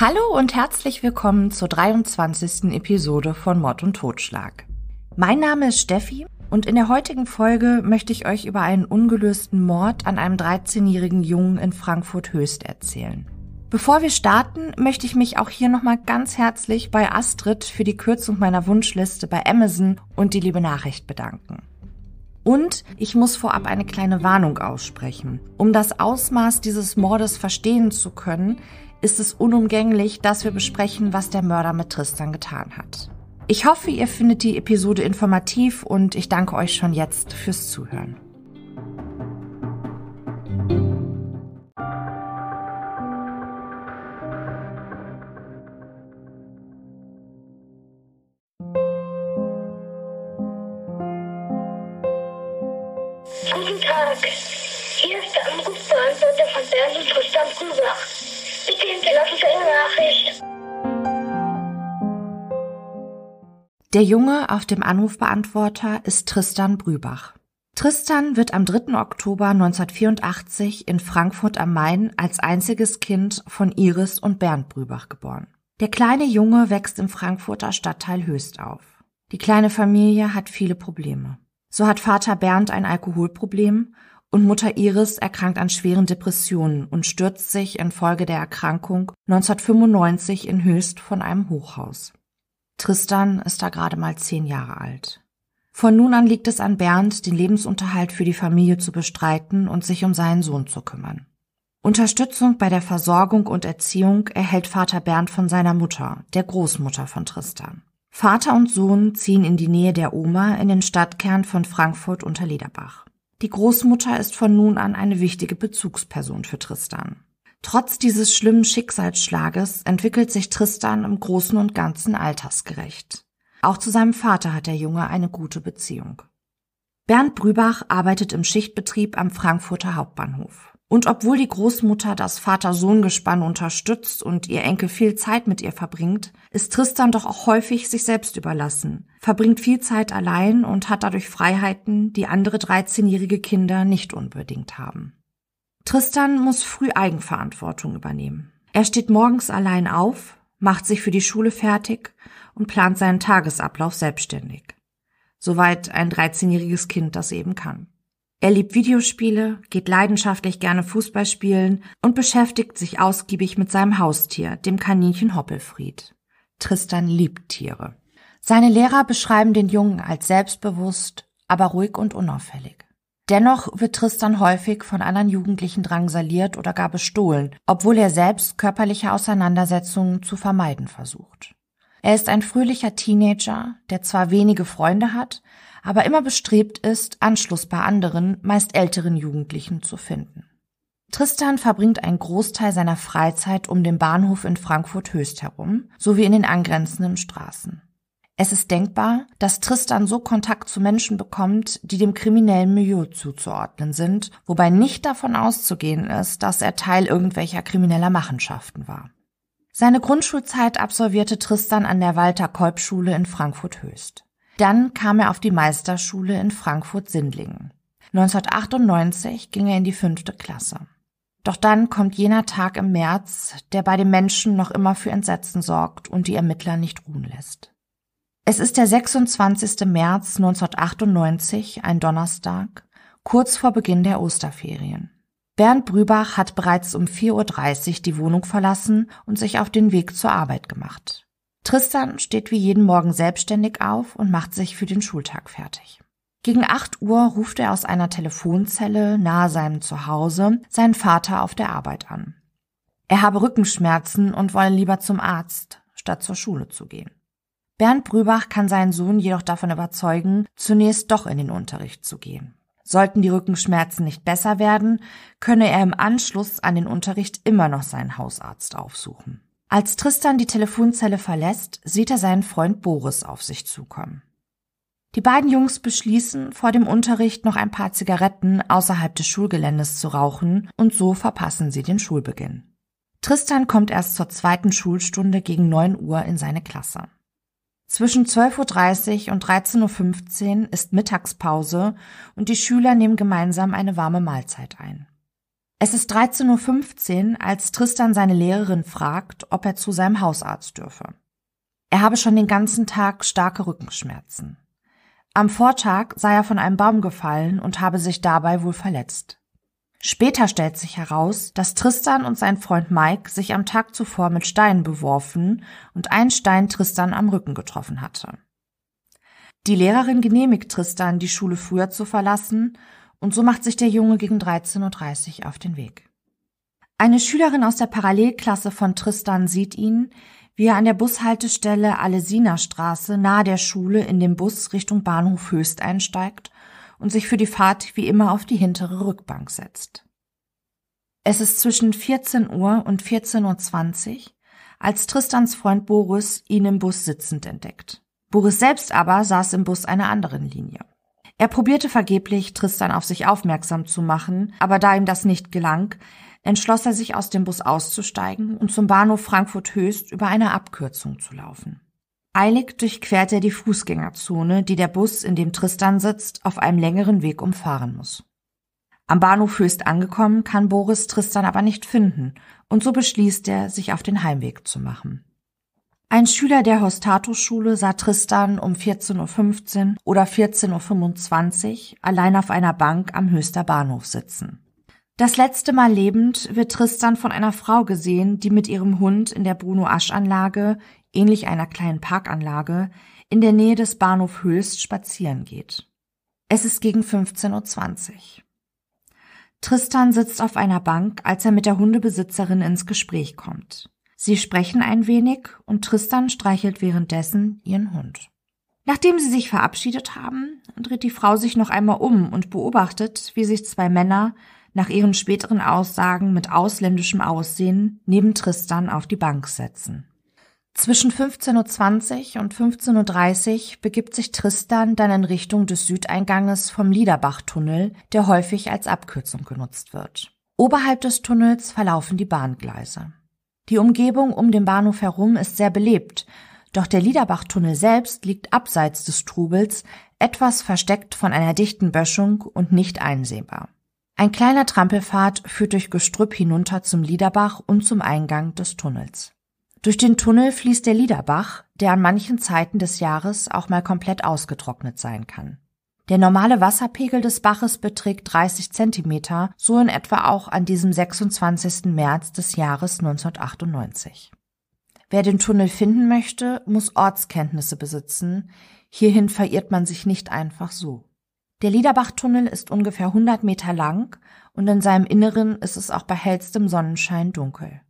Hallo und herzlich willkommen zur 23. Episode von Mord und Totschlag. Mein Name ist Steffi und in der heutigen Folge möchte ich euch über einen ungelösten Mord an einem 13-jährigen Jungen in Frankfurt Höchst erzählen. Bevor wir starten, möchte ich mich auch hier nochmal ganz herzlich bei Astrid für die Kürzung meiner Wunschliste bei Amazon und die liebe Nachricht bedanken. Und ich muss vorab eine kleine Warnung aussprechen. Um das Ausmaß dieses Mordes verstehen zu können, ist es unumgänglich, dass wir besprechen, was der Mörder mit Tristan getan hat. Ich hoffe, ihr findet die Episode informativ und ich danke euch schon jetzt fürs Zuhören. Guten Tag. Hier ist der Anrufbeantworter von Bernd und Tristan Grübach. Bitte hinterlassen Sie eine Nachricht. Der Junge auf dem Anrufbeantworter ist Tristan Brübach. Tristan wird am 3. Oktober 1984 in Frankfurt am Main als einziges Kind von Iris und Bernd Brübach geboren. Der kleine Junge wächst im Frankfurter Stadtteil Höchst auf. Die kleine Familie hat viele Probleme. So hat Vater Bernd ein Alkoholproblem und Mutter Iris erkrankt an schweren Depressionen und stürzt sich infolge der Erkrankung 1995 in Höchst von einem Hochhaus. Tristan ist da gerade mal zehn Jahre alt. Von nun an liegt es an Bernd, den Lebensunterhalt für die Familie zu bestreiten und sich um seinen Sohn zu kümmern. Unterstützung bei der Versorgung und Erziehung erhält Vater Bernd von seiner Mutter, der Großmutter von Tristan. Vater und Sohn ziehen in die Nähe der Oma in den Stadtkern von Frankfurt unter Lederbach. Die Großmutter ist von nun an eine wichtige Bezugsperson für Tristan. Trotz dieses schlimmen Schicksalsschlages entwickelt sich Tristan im Großen und Ganzen altersgerecht. Auch zu seinem Vater hat der Junge eine gute Beziehung. Bernd Brübach arbeitet im Schichtbetrieb am Frankfurter Hauptbahnhof. Und obwohl die Großmutter das Vater-Sohn-Gespann unterstützt und ihr Enkel viel Zeit mit ihr verbringt, ist Tristan doch auch häufig sich selbst überlassen, verbringt viel Zeit allein und hat dadurch Freiheiten, die andere 13-jährige Kinder nicht unbedingt haben. Tristan muss früh Eigenverantwortung übernehmen. Er steht morgens allein auf, macht sich für die Schule fertig und plant seinen Tagesablauf selbstständig. Soweit ein 13-jähriges Kind das eben kann. Er liebt Videospiele, geht leidenschaftlich gerne Fußball spielen und beschäftigt sich ausgiebig mit seinem Haustier, dem Kaninchen Hoppelfried. Tristan liebt Tiere. Seine Lehrer beschreiben den Jungen als selbstbewusst, aber ruhig und unauffällig. Dennoch wird Tristan häufig von anderen Jugendlichen drangsaliert oder gar bestohlen, obwohl er selbst körperliche Auseinandersetzungen zu vermeiden versucht. Er ist ein fröhlicher Teenager, der zwar wenige Freunde hat, aber immer bestrebt ist, Anschluss bei anderen, meist älteren Jugendlichen zu finden. Tristan verbringt einen Großteil seiner Freizeit um den Bahnhof in Frankfurt Höchst herum, sowie in den angrenzenden Straßen. Es ist denkbar, dass Tristan so Kontakt zu Menschen bekommt, die dem kriminellen Milieu zuzuordnen sind, wobei nicht davon auszugehen ist, dass er Teil irgendwelcher krimineller Machenschaften war. Seine Grundschulzeit absolvierte Tristan an der Walter Kolb Schule in Frankfurt Höchst. Dann kam er auf die Meisterschule in Frankfurt-Sindlingen. 1998 ging er in die fünfte Klasse. Doch dann kommt jener Tag im März, der bei den Menschen noch immer für Entsetzen sorgt und die Ermittler nicht ruhen lässt. Es ist der 26. März 1998, ein Donnerstag, kurz vor Beginn der Osterferien. Bernd Brübach hat bereits um 4.30 Uhr die Wohnung verlassen und sich auf den Weg zur Arbeit gemacht. Tristan steht wie jeden Morgen selbstständig auf und macht sich für den Schultag fertig. Gegen 8 Uhr ruft er aus einer Telefonzelle nahe seinem Zuhause seinen Vater auf der Arbeit an. Er habe Rückenschmerzen und wolle lieber zum Arzt, statt zur Schule zu gehen. Bernd Brübach kann seinen Sohn jedoch davon überzeugen, zunächst doch in den Unterricht zu gehen. Sollten die Rückenschmerzen nicht besser werden, könne er im Anschluss an den Unterricht immer noch seinen Hausarzt aufsuchen. Als Tristan die Telefonzelle verlässt, sieht er seinen Freund Boris auf sich zukommen. Die beiden Jungs beschließen, vor dem Unterricht noch ein paar Zigaretten außerhalb des Schulgeländes zu rauchen und so verpassen sie den Schulbeginn. Tristan kommt erst zur zweiten Schulstunde gegen 9 Uhr in seine Klasse. Zwischen 12.30 Uhr und 13.15 Uhr ist Mittagspause und die Schüler nehmen gemeinsam eine warme Mahlzeit ein. Es ist 13.15 Uhr, als Tristan seine Lehrerin fragt, ob er zu seinem Hausarzt dürfe. Er habe schon den ganzen Tag starke Rückenschmerzen. Am Vortag sei er von einem Baum gefallen und habe sich dabei wohl verletzt. Später stellt sich heraus, dass Tristan und sein Freund Mike sich am Tag zuvor mit Steinen beworfen und ein Stein Tristan am Rücken getroffen hatte. Die Lehrerin genehmigt Tristan, die Schule früher zu verlassen und so macht sich der Junge gegen 13.30 Uhr auf den Weg. Eine Schülerin aus der Parallelklasse von Tristan sieht ihn, wie er an der Bushaltestelle Alesina-Straße nahe der Schule in den Bus Richtung Bahnhof Höchst einsteigt und sich für die Fahrt wie immer auf die hintere Rückbank setzt. Es ist zwischen 14 Uhr und 14.20 Uhr, als Tristans Freund Boris ihn im Bus sitzend entdeckt. Boris selbst aber saß im Bus einer anderen Linie. Er probierte vergeblich, Tristan auf sich aufmerksam zu machen, aber da ihm das nicht gelang, entschloss er sich aus dem Bus auszusteigen und zum Bahnhof Frankfurt Höchst über eine Abkürzung zu laufen. Eilig durchquert er die Fußgängerzone, die der Bus, in dem Tristan sitzt, auf einem längeren Weg umfahren muss. Am Bahnhof Höchst angekommen, kann Boris Tristan aber nicht finden, und so beschließt er, sich auf den Heimweg zu machen. Ein Schüler der Hostato-Schule sah Tristan um 14.15 Uhr oder 14.25 Uhr allein auf einer Bank am Höchster Bahnhof sitzen. Das letzte Mal lebend wird Tristan von einer Frau gesehen, die mit ihrem Hund in der Bruno-Asch-Anlage, ähnlich einer kleinen Parkanlage, in der Nähe des Bahnhof Höchst spazieren geht. Es ist gegen 15.20 Uhr. Tristan sitzt auf einer Bank, als er mit der Hundebesitzerin ins Gespräch kommt. Sie sprechen ein wenig und Tristan streichelt währenddessen ihren Hund. Nachdem sie sich verabschiedet haben, dreht die Frau sich noch einmal um und beobachtet, wie sich zwei Männer nach ihren späteren Aussagen mit ausländischem Aussehen neben Tristan auf die Bank setzen. Zwischen 15.20 Uhr und 15.30 Uhr begibt sich Tristan dann in Richtung des Südeinganges vom Liederbachtunnel, der häufig als Abkürzung genutzt wird. Oberhalb des Tunnels verlaufen die Bahngleise. Die Umgebung um den Bahnhof herum ist sehr belebt, doch der Liederbachtunnel selbst liegt abseits des Trubels, etwas versteckt von einer dichten Böschung und nicht einsehbar. Ein kleiner Trampelpfad führt durch Gestrüpp hinunter zum Liederbach und zum Eingang des Tunnels. Durch den Tunnel fließt der Liederbach, der an manchen Zeiten des Jahres auch mal komplett ausgetrocknet sein kann. Der normale Wasserpegel des Baches beträgt 30 Zentimeter, so in etwa auch an diesem 26. März des Jahres 1998. Wer den Tunnel finden möchte, muss Ortskenntnisse besitzen. Hierhin verirrt man sich nicht einfach so. Der Liederbachtunnel ist ungefähr 100 Meter lang und in seinem Inneren ist es auch bei hellstem Sonnenschein dunkel.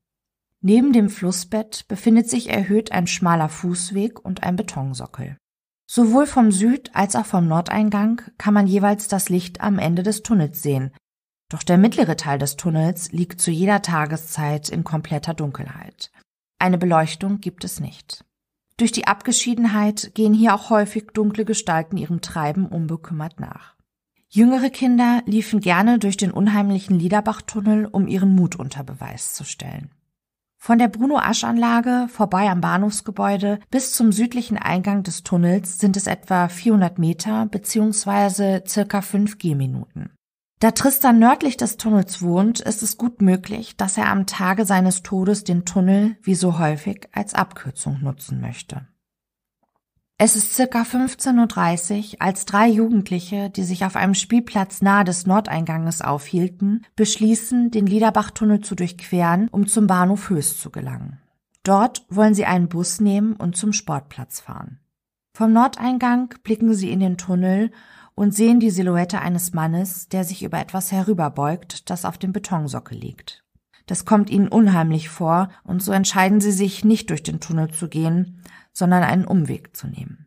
Neben dem Flussbett befindet sich erhöht ein schmaler Fußweg und ein Betonsockel. Sowohl vom Süd- als auch vom Nordeingang kann man jeweils das Licht am Ende des Tunnels sehen, doch der mittlere Teil des Tunnels liegt zu jeder Tageszeit in kompletter Dunkelheit. Eine Beleuchtung gibt es nicht. Durch die Abgeschiedenheit gehen hier auch häufig dunkle Gestalten ihrem Treiben unbekümmert nach. Jüngere Kinder liefen gerne durch den unheimlichen Liederbachtunnel, um ihren Mut unter Beweis zu stellen. Von der Bruno-Asch-Anlage vorbei am Bahnhofsgebäude bis zum südlichen Eingang des Tunnels sind es etwa 400 Meter bzw. circa 5 Gehminuten. Da Tristan nördlich des Tunnels wohnt, ist es gut möglich, dass er am Tage seines Todes den Tunnel, wie so häufig, als Abkürzung nutzen möchte. Es ist circa 15.30 Uhr, als drei Jugendliche, die sich auf einem Spielplatz nahe des Nordeinganges aufhielten, beschließen, den Liederbachtunnel zu durchqueren, um zum Bahnhof Höchst zu gelangen. Dort wollen sie einen Bus nehmen und zum Sportplatz fahren. Vom Nordeingang blicken sie in den Tunnel und sehen die Silhouette eines Mannes, der sich über etwas herüberbeugt, das auf dem Betonsockel liegt. Das kommt ihnen unheimlich vor, und so entscheiden sie sich, nicht durch den Tunnel zu gehen, sondern einen Umweg zu nehmen.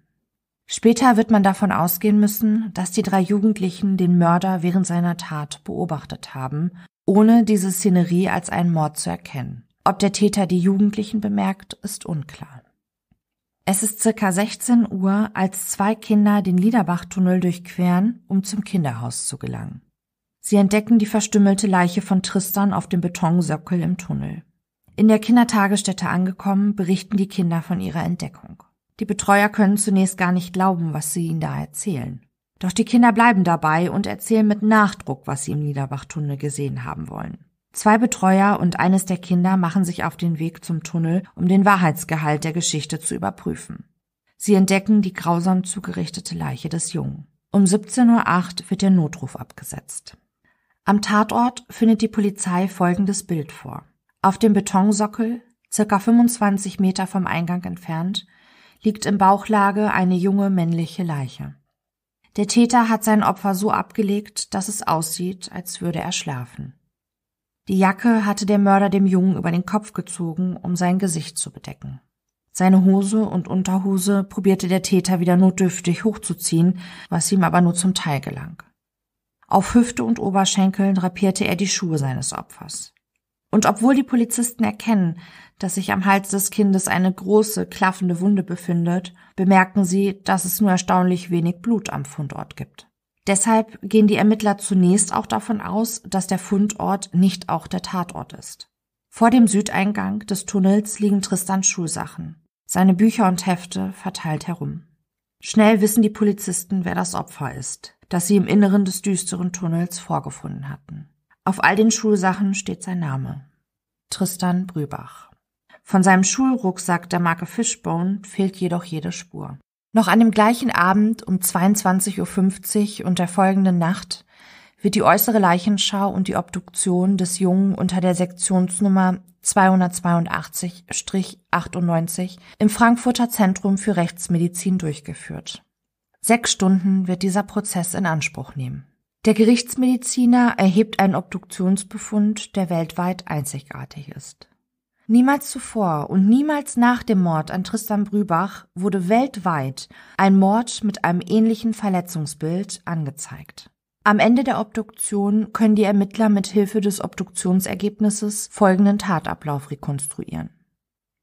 Später wird man davon ausgehen müssen, dass die drei Jugendlichen den Mörder während seiner Tat beobachtet haben, ohne diese Szenerie als einen Mord zu erkennen. Ob der Täter die Jugendlichen bemerkt, ist unklar. Es ist circa 16 Uhr, als zwei Kinder den Liederbachtunnel durchqueren, um zum Kinderhaus zu gelangen. Sie entdecken die verstümmelte Leiche von Tristan auf dem Betonsockel im Tunnel. In der Kindertagesstätte angekommen, berichten die Kinder von ihrer Entdeckung. Die Betreuer können zunächst gar nicht glauben, was sie ihnen da erzählen. Doch die Kinder bleiben dabei und erzählen mit Nachdruck, was sie im Niederbachtunnel gesehen haben wollen. Zwei Betreuer und eines der Kinder machen sich auf den Weg zum Tunnel, um den Wahrheitsgehalt der Geschichte zu überprüfen. Sie entdecken die grausam zugerichtete Leiche des Jungen. Um 17.08 Uhr wird der Notruf abgesetzt. Am Tatort findet die Polizei folgendes Bild vor. Auf dem Betonsockel, circa 25 Meter vom Eingang entfernt, liegt in Bauchlage eine junge männliche Leiche. Der Täter hat sein Opfer so abgelegt, dass es aussieht, als würde er schlafen. Die Jacke hatte der Mörder dem Jungen über den Kopf gezogen, um sein Gesicht zu bedecken. Seine Hose und Unterhose probierte der Täter wieder notdürftig hochzuziehen, was ihm aber nur zum Teil gelang. Auf Hüfte und Oberschenkeln drapierte er die Schuhe seines Opfers. Und obwohl die Polizisten erkennen, dass sich am Hals des Kindes eine große, klaffende Wunde befindet, bemerken sie, dass es nur erstaunlich wenig Blut am Fundort gibt. Deshalb gehen die Ermittler zunächst auch davon aus, dass der Fundort nicht auch der Tatort ist. Vor dem Südeingang des Tunnels liegen Tristans Schulsachen, seine Bücher und Hefte verteilt herum. Schnell wissen die Polizisten, wer das Opfer ist, das sie im Inneren des düsteren Tunnels vorgefunden hatten. Auf all den Schulsachen steht sein Name. Tristan Brübach. Von seinem Schulrucksack der Marke Fishbone fehlt jedoch jede Spur. Noch an dem gleichen Abend um 22.50 Uhr und der folgenden Nacht wird die äußere Leichenschau und die Obduktion des Jungen unter der Sektionsnummer 282-98 im Frankfurter Zentrum für Rechtsmedizin durchgeführt. Sechs Stunden wird dieser Prozess in Anspruch nehmen. Der Gerichtsmediziner erhebt einen Obduktionsbefund, der weltweit einzigartig ist. Niemals zuvor und niemals nach dem Mord an Tristan Brübach wurde weltweit ein Mord mit einem ähnlichen Verletzungsbild angezeigt. Am Ende der Obduktion können die Ermittler mit Hilfe des Obduktionsergebnisses folgenden Tatablauf rekonstruieren.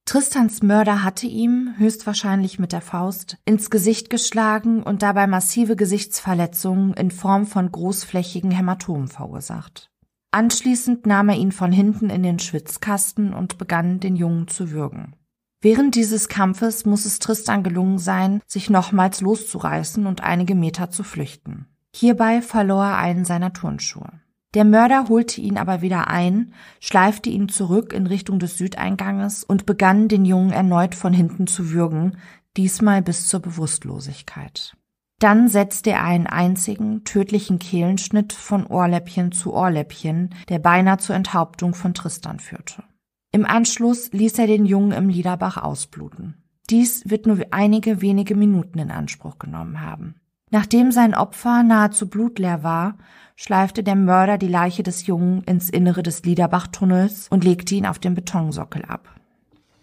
Tristans Mörder hatte ihm, höchstwahrscheinlich mit der Faust, ins Gesicht geschlagen und dabei massive Gesichtsverletzungen in Form von großflächigen Hämatomen verursacht. Anschließend nahm er ihn von hinten in den Schwitzkasten und begann, den Jungen zu würgen. Während dieses Kampfes muss es Tristan gelungen sein, sich nochmals loszureißen und einige Meter zu flüchten. Hierbei verlor er einen seiner Turnschuhe. Der Mörder holte ihn aber wieder ein, schleifte ihn zurück in Richtung des Südeinganges und begann, den Jungen erneut von hinten zu würgen, diesmal bis zur Bewusstlosigkeit. Dann setzte er einen einzigen, tödlichen Kehlenschnitt von Ohrläppchen zu Ohrläppchen, der beinahe zur Enthauptung von Tristan führte. Im Anschluss ließ er den Jungen im Liederbach ausbluten. Dies wird nur einige wenige Minuten in Anspruch genommen haben. Nachdem sein Opfer nahezu blutleer war, schleifte der Mörder die Leiche des Jungen ins Innere des Liederbachtunnels und legte ihn auf den Betonsockel ab.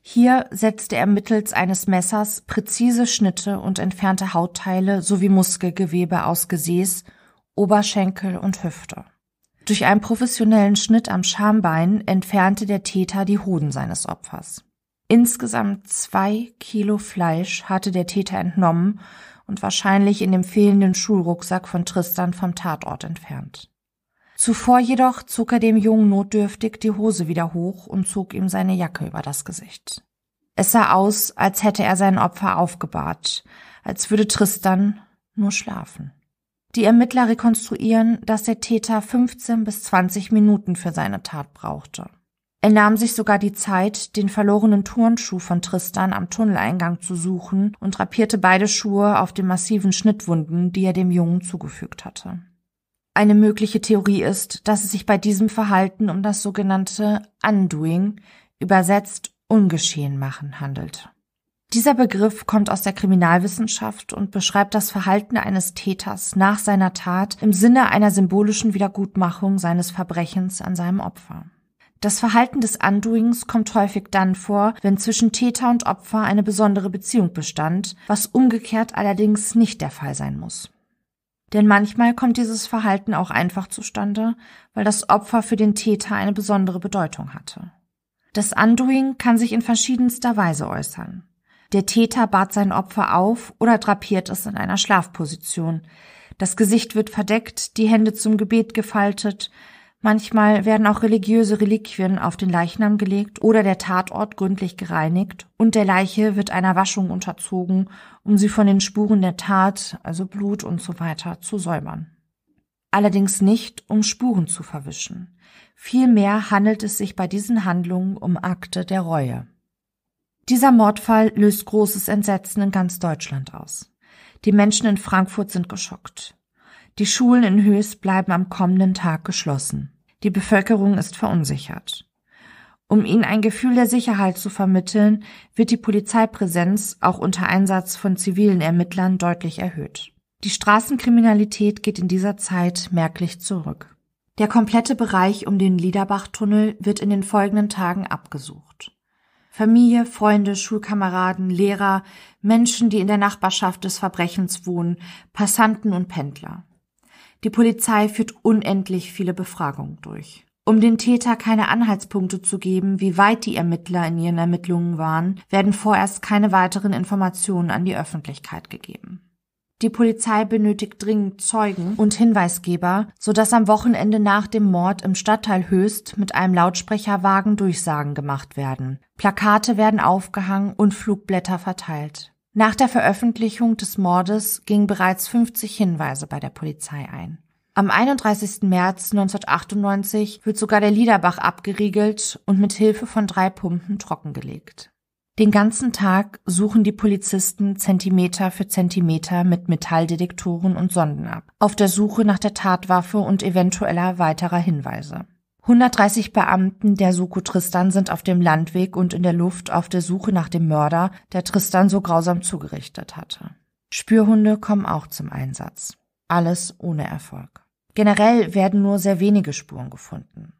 Hier setzte er mittels eines Messers präzise Schnitte und entfernte Hautteile sowie Muskelgewebe aus Gesäß, Oberschenkel und Hüfte. Durch einen professionellen Schnitt am Schambein entfernte der Täter die Hoden seines Opfers. Insgesamt zwei Kilo Fleisch hatte der Täter entnommen und wahrscheinlich in dem fehlenden Schulrucksack von Tristan vom Tatort entfernt. Zuvor jedoch zog er dem Jungen notdürftig die Hose wieder hoch und zog ihm seine Jacke über das Gesicht. Es sah aus, als hätte er sein Opfer aufgebahrt, als würde Tristan nur schlafen. Die Ermittler rekonstruieren, dass der Täter 15 bis 20 Minuten für seine Tat brauchte. Er nahm sich sogar die Zeit, den verlorenen Turnschuh von Tristan am Tunneleingang zu suchen und drapierte beide Schuhe auf den massiven Schnittwunden, die er dem Jungen zugefügt hatte. Eine mögliche Theorie ist, dass es sich bei diesem Verhalten um das sogenannte Undoing, übersetzt Ungeschehen machen, handelt. Dieser Begriff kommt aus der Kriminalwissenschaft und beschreibt das Verhalten eines Täters nach seiner Tat im Sinne einer symbolischen Wiedergutmachung seines Verbrechens an seinem Opfer. Das Verhalten des Undoings kommt häufig dann vor, wenn zwischen Täter und Opfer eine besondere Beziehung bestand, was umgekehrt allerdings nicht der Fall sein muss. Denn manchmal kommt dieses Verhalten auch einfach zustande, weil das Opfer für den Täter eine besondere Bedeutung hatte. Das Undoing kann sich in verschiedenster Weise äußern. Der Täter bat sein Opfer auf oder drapiert es in einer Schlafposition. Das Gesicht wird verdeckt, die Hände zum Gebet gefaltet, Manchmal werden auch religiöse Reliquien auf den Leichnam gelegt oder der Tatort gründlich gereinigt und der Leiche wird einer Waschung unterzogen, um sie von den Spuren der Tat, also Blut und so weiter, zu säubern. allerdings nicht, um Spuren zu verwischen. Vielmehr handelt es sich bei diesen Handlungen um Akte der Reue. Dieser Mordfall löst großes Entsetzen in ganz Deutschland aus. Die Menschen in Frankfurt sind geschockt. Die Schulen in Höchst bleiben am kommenden Tag geschlossen. Die Bevölkerung ist verunsichert. Um ihnen ein Gefühl der Sicherheit zu vermitteln, wird die Polizeipräsenz auch unter Einsatz von zivilen Ermittlern deutlich erhöht. Die Straßenkriminalität geht in dieser Zeit merklich zurück. Der komplette Bereich um den Liederbachtunnel wird in den folgenden Tagen abgesucht. Familie, Freunde, Schulkameraden, Lehrer, Menschen, die in der Nachbarschaft des Verbrechens wohnen, Passanten und Pendler. Die Polizei führt unendlich viele Befragungen durch. Um den Täter keine Anhaltspunkte zu geben, wie weit die Ermittler in ihren Ermittlungen waren, werden vorerst keine weiteren Informationen an die Öffentlichkeit gegeben. Die Polizei benötigt dringend Zeugen und Hinweisgeber, so dass am Wochenende nach dem Mord im Stadtteil Höchst mit einem Lautsprecherwagen Durchsagen gemacht werden. Plakate werden aufgehangen und Flugblätter verteilt. Nach der Veröffentlichung des Mordes gingen bereits 50 Hinweise bei der Polizei ein. Am 31. März 1998 wird sogar der Liederbach abgeriegelt und mit Hilfe von drei Pumpen trockengelegt. Den ganzen Tag suchen die Polizisten Zentimeter für Zentimeter mit Metalldetektoren und Sonden ab, auf der Suche nach der Tatwaffe und eventueller weiterer Hinweise. 130 Beamten der Soko Tristan sind auf dem Landweg und in der Luft auf der Suche nach dem Mörder, der Tristan so grausam zugerichtet hatte. Spürhunde kommen auch zum Einsatz. Alles ohne Erfolg. Generell werden nur sehr wenige Spuren gefunden.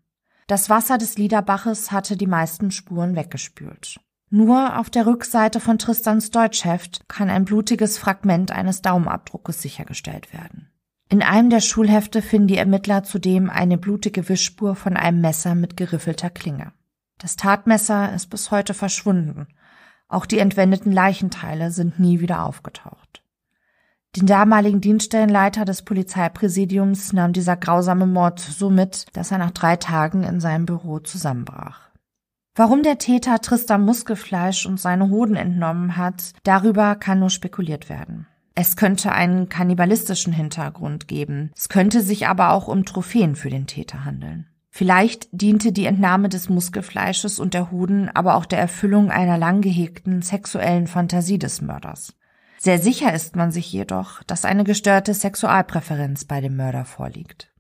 Das Wasser des Liederbaches hatte die meisten Spuren weggespült. Nur auf der Rückseite von Tristans Deutschheft kann ein blutiges Fragment eines Daumenabdruckes sichergestellt werden. In einem der Schulhefte finden die Ermittler zudem eine blutige Wischspur von einem Messer mit geriffelter Klinge. Das Tatmesser ist bis heute verschwunden. Auch die entwendeten Leichenteile sind nie wieder aufgetaucht. Den damaligen Dienststellenleiter des Polizeipräsidiums nahm dieser grausame Mord so mit, dass er nach drei Tagen in seinem Büro zusammenbrach. Warum der Täter Tristan Muskelfleisch und seine Hoden entnommen hat, darüber kann nur spekuliert werden. Es könnte einen kannibalistischen Hintergrund geben. Es könnte sich aber auch um Trophäen für den Täter handeln. Vielleicht diente die Entnahme des Muskelfleisches und der Hoden aber auch der Erfüllung einer lang gehegten sexuellen Fantasie des Mörders. Sehr sicher ist man sich jedoch, dass eine gestörte Sexualpräferenz bei dem Mörder vorliegt.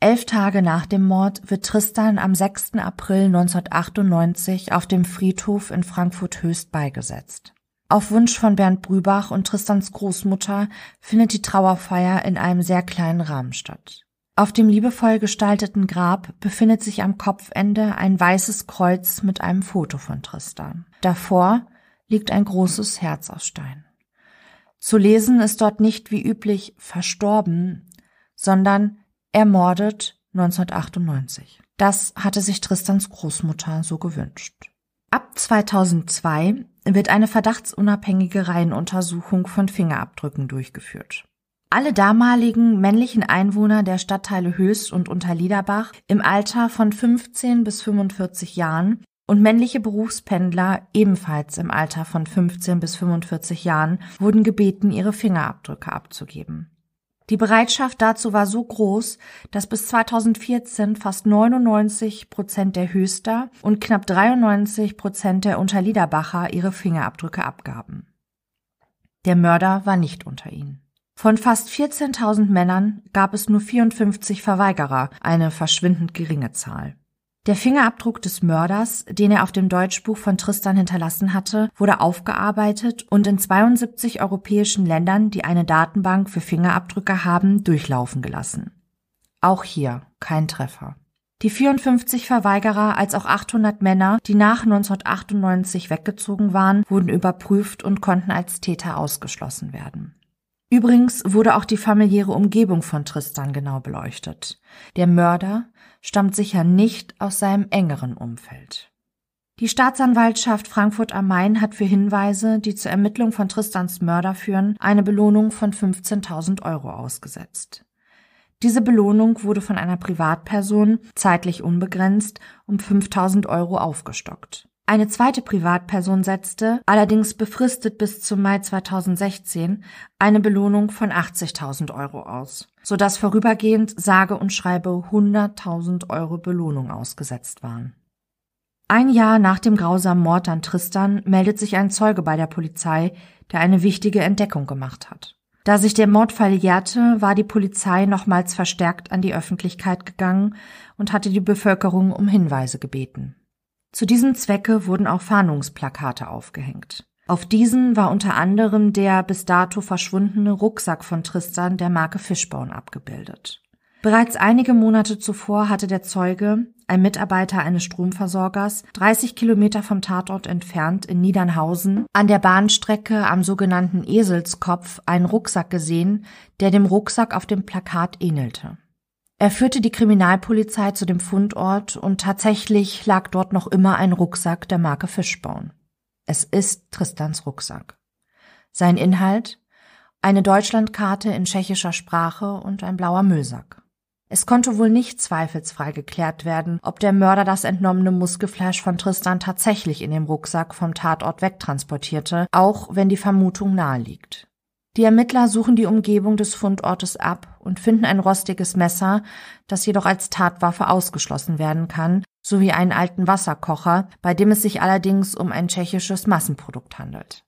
Elf Tage nach dem Mord wird Tristan am 6. April 1998 auf dem Friedhof in Frankfurt-Höchst beigesetzt. Auf Wunsch von Bernd Brübach und Tristans Großmutter findet die Trauerfeier in einem sehr kleinen Rahmen statt. Auf dem liebevoll gestalteten Grab befindet sich am Kopfende ein weißes Kreuz mit einem Foto von Tristan. Davor liegt ein großes Herz aus Stein. Zu lesen ist dort nicht wie üblich verstorben, sondern ermordet 1998. Das hatte sich Tristans Großmutter so gewünscht. Ab 2002 wird eine verdachtsunabhängige Reihenuntersuchung von Fingerabdrücken durchgeführt. Alle damaligen männlichen Einwohner der Stadtteile Höchst und Unterliederbach im Alter von 15 bis 45 Jahren und männliche Berufspendler ebenfalls im Alter von 15 bis 45 Jahren wurden gebeten, ihre Fingerabdrücke abzugeben. Die Bereitschaft dazu war so groß, dass bis 2014 fast 99 Prozent der Höchster und knapp 93 Prozent der Unterliederbacher ihre Fingerabdrücke abgaben. Der Mörder war nicht unter ihnen. Von fast 14.000 Männern gab es nur 54 Verweigerer, eine verschwindend geringe Zahl. Der Fingerabdruck des Mörders, den er auf dem Deutschbuch von Tristan hinterlassen hatte, wurde aufgearbeitet und in 72 europäischen Ländern, die eine Datenbank für Fingerabdrücke haben, durchlaufen gelassen. Auch hier kein Treffer. Die 54 Verweigerer als auch 800 Männer, die nach 1998 weggezogen waren, wurden überprüft und konnten als Täter ausgeschlossen werden. Übrigens wurde auch die familiäre Umgebung von Tristan genau beleuchtet. Der Mörder stammt sicher nicht aus seinem engeren Umfeld. Die Staatsanwaltschaft Frankfurt am Main hat für Hinweise, die zur Ermittlung von Tristans Mörder führen, eine Belohnung von 15.000 Euro ausgesetzt. Diese Belohnung wurde von einer Privatperson, zeitlich unbegrenzt, um 5.000 Euro aufgestockt. Eine zweite Privatperson setzte, allerdings befristet bis zum Mai 2016, eine Belohnung von 80.000 Euro aus. Sodass vorübergehend sage und schreibe 100.000 Euro Belohnung ausgesetzt waren. Ein Jahr nach dem grausamen Mord an Tristan meldet sich ein Zeuge bei der Polizei, der eine wichtige Entdeckung gemacht hat. Da sich der Mordfall jährte, war die Polizei nochmals verstärkt an die Öffentlichkeit gegangen und hatte die Bevölkerung um Hinweise gebeten. Zu diesem Zwecke wurden auch Fahndungsplakate aufgehängt. Auf diesen war unter anderem der bis dato verschwundene Rucksack von Tristan der Marke Fishbone abgebildet. Bereits einige Monate zuvor hatte der Zeuge, ein Mitarbeiter eines Stromversorgers, 30 Kilometer vom Tatort entfernt in Niedernhausen, an der Bahnstrecke am sogenannten Eselskopf einen Rucksack gesehen, der dem Rucksack auf dem Plakat ähnelte. Er führte die Kriminalpolizei zu dem Fundort und tatsächlich lag dort noch immer ein Rucksack der Marke Fishbone. Es ist Tristans Rucksack. Sein Inhalt? Eine Deutschlandkarte in tschechischer Sprache und ein blauer Müllsack. Es konnte wohl nicht zweifelsfrei geklärt werden, ob der Mörder das entnommene Muskelfleisch von Tristan tatsächlich in dem Rucksack vom Tatort wegtransportierte, auch wenn die Vermutung naheliegt. Die Ermittler suchen die Umgebung des Fundortes ab und finden ein rostiges Messer, das jedoch als Tatwaffe ausgeschlossen werden kann, sowie einen alten Wasserkocher, bei dem es sich allerdings um ein tschechisches Massenprodukt handelt.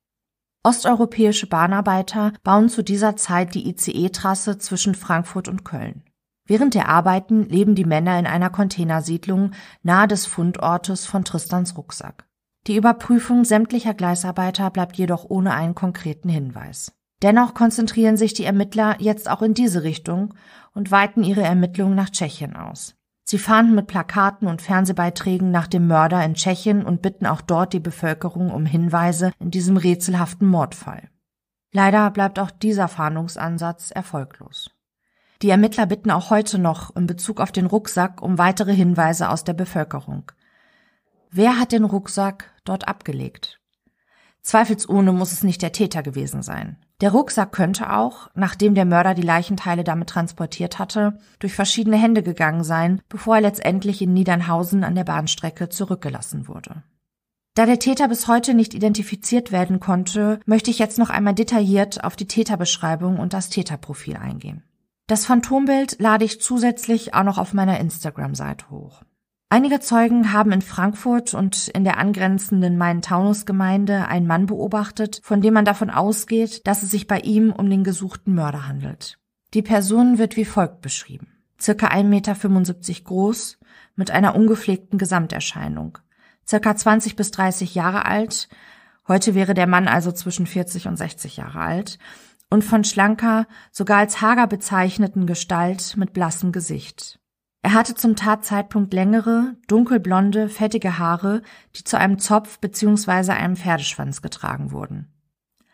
Osteuropäische Bahnarbeiter bauen zu dieser Zeit die ICE-Trasse zwischen Frankfurt und Köln. Während der Arbeiten leben die Männer in einer Containersiedlung nahe des Fundortes von Tristans Rucksack. Die Überprüfung sämtlicher Gleisarbeiter bleibt jedoch ohne einen konkreten Hinweis. Dennoch konzentrieren sich die Ermittler jetzt auch in diese Richtung und weiten ihre Ermittlungen nach Tschechien aus. Sie fahnden mit Plakaten und Fernsehbeiträgen nach dem Mörder in Tschechien und bitten auch dort die Bevölkerung um Hinweise in diesem rätselhaften Mordfall. Leider bleibt auch dieser Fahndungsansatz erfolglos. Die Ermittler bitten auch heute noch in Bezug auf den Rucksack um weitere Hinweise aus der Bevölkerung. Wer hat den Rucksack dort abgelegt? Zweifelsohne muss es nicht der Täter gewesen sein. Der Rucksack könnte auch, nachdem der Mörder die Leichenteile damit transportiert hatte, durch verschiedene Hände gegangen sein, bevor er letztendlich in Niedernhausen an der Bahnstrecke zurückgelassen wurde. Da der Täter bis heute nicht identifiziert werden konnte, möchte ich jetzt noch einmal detailliert auf die Täterbeschreibung und das Täterprofil eingehen. Das Phantombild lade ich zusätzlich auch noch auf meiner Instagram-Seite hoch. Einige Zeugen haben in Frankfurt und in der angrenzenden Main-Taunus-Gemeinde einen Mann beobachtet, von dem man davon ausgeht, dass es sich bei ihm um den gesuchten Mörder handelt. Die Person wird wie folgt beschrieben. Circa 1,75 Meter groß, mit einer ungepflegten Gesamterscheinung. Circa 20 bis 30 Jahre alt. Heute wäre der Mann also zwischen 40 und 60 Jahre alt und von schlanker, sogar als hager bezeichneten Gestalt mit blassem Gesicht. Er hatte zum Tatzeitpunkt längere, dunkelblonde, fettige Haare, die zu einem Zopf bzw. einem Pferdeschwanz getragen wurden.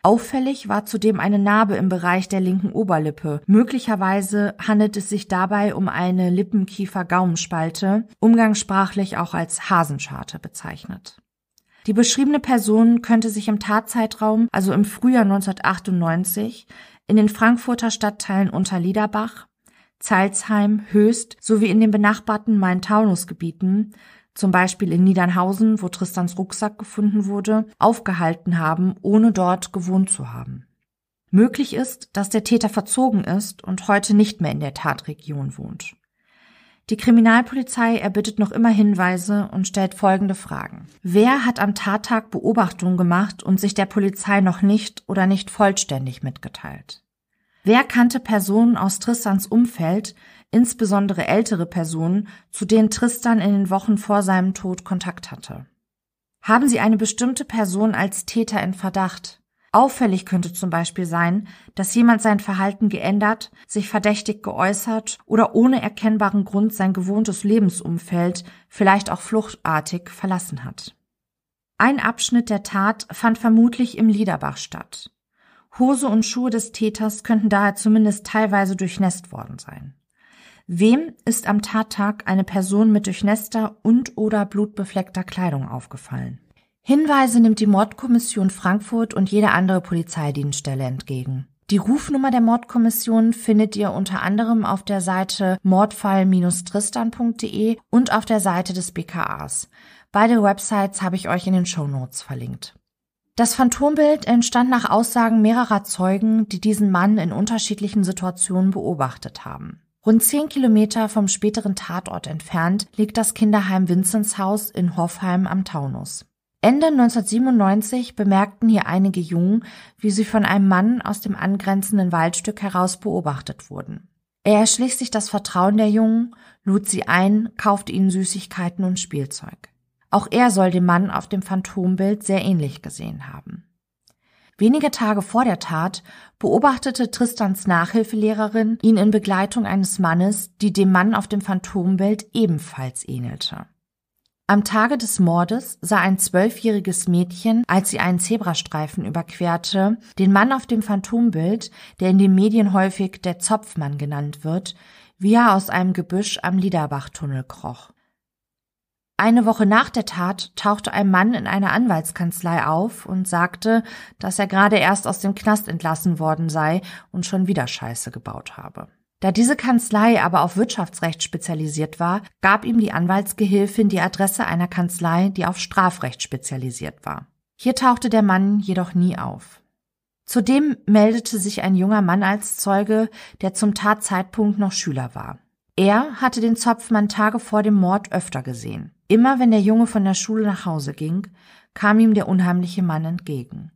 Auffällig war zudem eine Narbe im Bereich der linken Oberlippe. Möglicherweise handelt es sich dabei um eine Lippenkiefer-Gaumenspalte, umgangssprachlich auch als Hasenscharte bezeichnet. Die beschriebene Person könnte sich im Tatzeitraum, also im Frühjahr 1998, in den Frankfurter Stadtteilen Unterliederbach, Zeilsheim, Höchst sowie in den benachbarten Main-Taunus-Gebieten, zum Beispiel in Niedernhausen, wo Tristans Rucksack gefunden wurde, aufgehalten haben, ohne dort gewohnt zu haben. Möglich ist, dass der Täter verzogen ist und heute nicht mehr in der Tatregion wohnt. Die Kriminalpolizei erbittet noch immer Hinweise und stellt folgende Fragen. Wer hat am Tattag Beobachtungen gemacht und sich der Polizei noch nicht oder nicht vollständig mitgeteilt? Wer kannte Personen aus Tristans Umfeld, insbesondere ältere Personen, zu denen Tristan in den Wochen vor seinem Tod Kontakt hatte? Haben Sie eine bestimmte Person als Täter in Verdacht? Auffällig könnte zum Beispiel sein, dass jemand sein Verhalten geändert, sich verdächtig geäußert oder ohne erkennbaren Grund sein gewohntes Lebensumfeld, vielleicht auch fluchtartig, verlassen hat. Ein Abschnitt der Tat fand vermutlich im Liederbach statt. Hose und Schuhe des Täters könnten daher zumindest teilweise durchnässt worden sein. Wem ist am Tattag eine Person mit durchnässter und oder blutbefleckter Kleidung aufgefallen? Hinweise nimmt die Mordkommission Frankfurt und jede andere Polizeidienststelle entgegen. Die Rufnummer der Mordkommission findet ihr unter anderem auf der Seite mordfall-tristan.de und auf der Seite des BKAs. Beide Websites habe ich euch in den Show Notes verlinkt. Das Phantombild entstand nach Aussagen mehrerer Zeugen, die diesen Mann in unterschiedlichen Situationen beobachtet haben. Rund zehn Kilometer vom späteren Tatort entfernt liegt das Kinderheim Vinzenshaus in Hoffheim am Taunus. Ende 1997 bemerkten hier einige Jungen, wie sie von einem Mann aus dem angrenzenden Waldstück heraus beobachtet wurden. Er erschlich sich das Vertrauen der Jungen, lud sie ein, kaufte ihnen Süßigkeiten und Spielzeug. Auch er soll dem Mann auf dem Phantombild sehr ähnlich gesehen haben. Wenige Tage vor der Tat beobachtete Tristans Nachhilfelehrerin ihn in Begleitung eines Mannes, die dem Mann auf dem Phantombild ebenfalls ähnelte. Am Tage des Mordes sah ein zwölfjähriges Mädchen, als sie einen Zebrastreifen überquerte, den Mann auf dem Phantombild, der in den Medien häufig der Zopfmann genannt wird, wie er aus einem Gebüsch am Liederbachtunnel kroch. Eine Woche nach der Tat tauchte ein Mann in einer Anwaltskanzlei auf und sagte, dass er gerade erst aus dem Knast entlassen worden sei und schon wieder Scheiße gebaut habe. Da diese Kanzlei aber auf Wirtschaftsrecht spezialisiert war, gab ihm die Anwaltsgehilfin die Adresse einer Kanzlei, die auf Strafrecht spezialisiert war. Hier tauchte der Mann jedoch nie auf. Zudem meldete sich ein junger Mann als Zeuge, der zum Tatzeitpunkt noch Schüler war. Er hatte den Zopfmann Tage vor dem Mord öfter gesehen. Immer wenn der Junge von der Schule nach Hause ging, kam ihm der unheimliche Mann entgegen.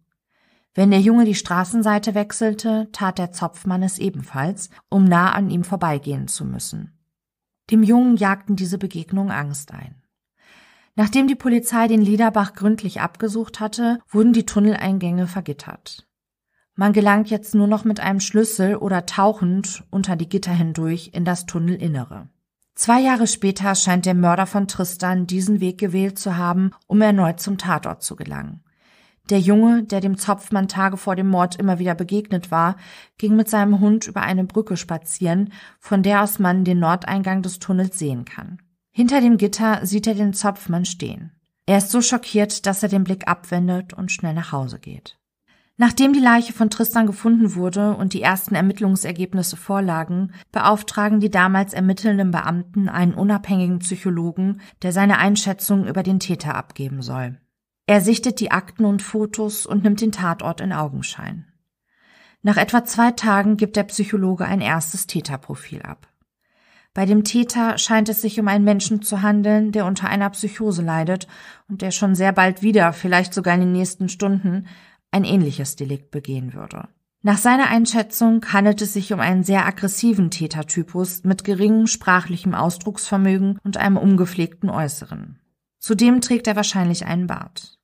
Wenn der Junge die Straßenseite wechselte, tat der Zopfmann es ebenfalls, um nah an ihm vorbeigehen zu müssen. Dem Jungen jagten diese Begegnungen Angst ein. Nachdem die Polizei den Liederbach gründlich abgesucht hatte, wurden die Tunneleingänge vergittert. Man gelangt jetzt nur noch mit einem Schlüssel oder tauchend unter die Gitter hindurch in das Tunnelinnere. Zwei Jahre später scheint der Mörder von Tristan diesen Weg gewählt zu haben, um erneut zum Tatort zu gelangen. Der Junge, der dem Zopfmann Tage vor dem Mord immer wieder begegnet war, ging mit seinem Hund über eine Brücke spazieren, von der aus man den Nordeingang des Tunnels sehen kann. Hinter dem Gitter sieht er den Zopfmann stehen. Er ist so schockiert, dass er den Blick abwendet und schnell nach Hause geht. Nachdem die Leiche von Tristan gefunden wurde und die ersten Ermittlungsergebnisse vorlagen, beauftragen die damals ermittelnden Beamten einen unabhängigen Psychologen, der seine Einschätzung über den Täter abgeben soll. Er sichtet die Akten und Fotos und nimmt den Tatort in Augenschein. Nach etwa zwei Tagen gibt der Psychologe ein erstes Täterprofil ab. Bei dem Täter scheint es sich um einen Menschen zu handeln, der unter einer Psychose leidet und der schon sehr bald wieder, vielleicht sogar in den nächsten Stunden, ein ähnliches Delikt begehen würde. Nach seiner Einschätzung handelt es sich um einen sehr aggressiven Tätertypus mit geringem sprachlichem Ausdrucksvermögen und einem ungepflegten Äußeren. Zudem trägt er wahrscheinlich einen Bart.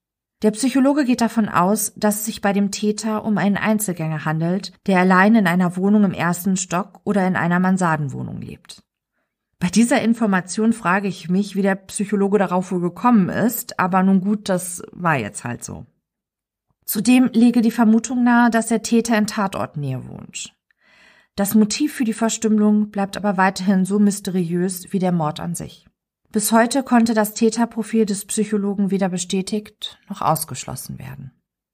Der Psychologe geht davon aus, dass es sich bei dem Täter um einen Einzelgänger handelt, der allein in einer Wohnung im ersten Stock oder in einer Mansardenwohnung lebt. Bei dieser Information frage ich mich, wie der Psychologe darauf wohl gekommen ist, aber nun gut, das war jetzt halt so. Zudem lege die Vermutung nahe, dass der Täter in Tatortnähe wohnt. Das Motiv für die Verstümmelung bleibt aber weiterhin so mysteriös wie der Mord an sich. Bis heute konnte das Täterprofil des Psychologen weder bestätigt noch ausgeschlossen werden.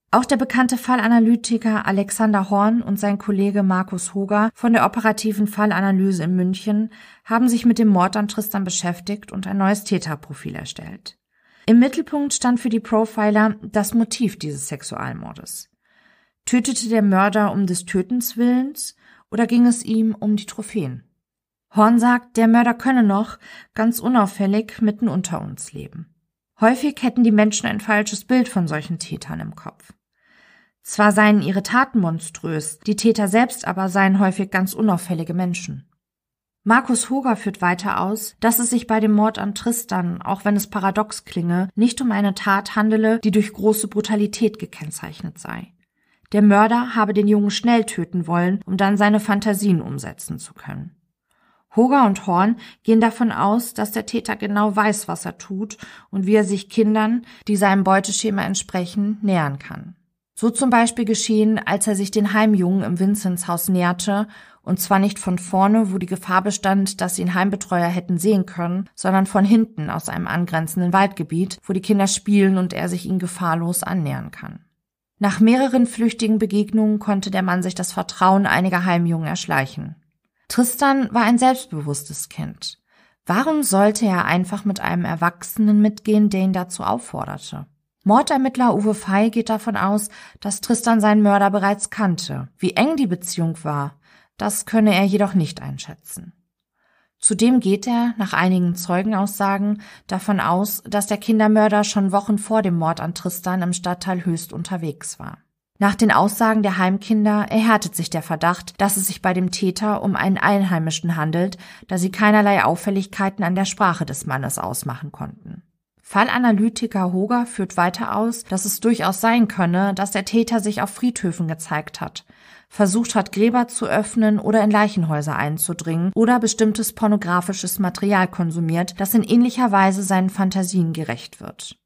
Auch der bekannte Fallanalytiker Alexander Horn und sein Kollege Markus Hoger von der operativen Fallanalyse in München haben sich mit dem Mord an Tristan beschäftigt und ein neues Täterprofil erstellt. Im Mittelpunkt stand für die Profiler das Motiv dieses Sexualmordes. Tötete der Mörder um des Tötens willens oder ging es ihm um die Trophäen? Horn sagt, der Mörder könne noch, ganz unauffällig, mitten unter uns leben. Häufig hätten die Menschen ein falsches Bild von solchen Tätern im Kopf. Zwar seien ihre Taten monströs, die Täter selbst aber seien häufig ganz unauffällige Menschen. Markus Hoger führt weiter aus, dass es sich bei dem Mord an Tristan, auch wenn es paradox klinge, nicht um eine Tat handele, die durch große Brutalität gekennzeichnet sei. Der Mörder habe den Jungen schnell töten wollen, um dann seine Fantasien umsetzen zu können. Hoger und Horn gehen davon aus, dass der Täter genau weiß, was er tut und wie er sich Kindern, die seinem Beuteschema entsprechen, nähern kann. So zum Beispiel geschehen, als er sich den Heimjungen im Vinzenzhaus näherte, und zwar nicht von vorne, wo die Gefahr bestand, dass ihn Heimbetreuer hätten sehen können, sondern von hinten aus einem angrenzenden Waldgebiet, wo die Kinder spielen und er sich ihnen gefahrlos annähern kann. Nach mehreren flüchtigen Begegnungen konnte der Mann sich das Vertrauen einiger Heimjungen erschleichen. Tristan war ein selbstbewusstes Kind. Warum sollte er einfach mit einem Erwachsenen mitgehen, der ihn dazu aufforderte? Mordermittler Uwe Fey geht davon aus, dass Tristan seinen Mörder bereits kannte. Wie eng die Beziehung war, das könne er jedoch nicht einschätzen. Zudem geht er, nach einigen Zeugenaussagen, davon aus, dass der Kindermörder schon Wochen vor dem Mord an Tristan im Stadtteil Höchst unterwegs war. Nach den Aussagen der Heimkinder erhärtet sich der Verdacht, dass es sich bei dem Täter um einen Einheimischen handelt, da sie keinerlei Auffälligkeiten an der Sprache des Mannes ausmachen konnten. Fallanalytiker Hoger führt weiter aus, dass es durchaus sein könne, dass der Täter sich auf Friedhöfen gezeigt hat, versucht hat, Gräber zu öffnen oder in Leichenhäuser einzudringen oder bestimmtes pornografisches Material konsumiert, das in ähnlicher Weise seinen Fantasien gerecht wird.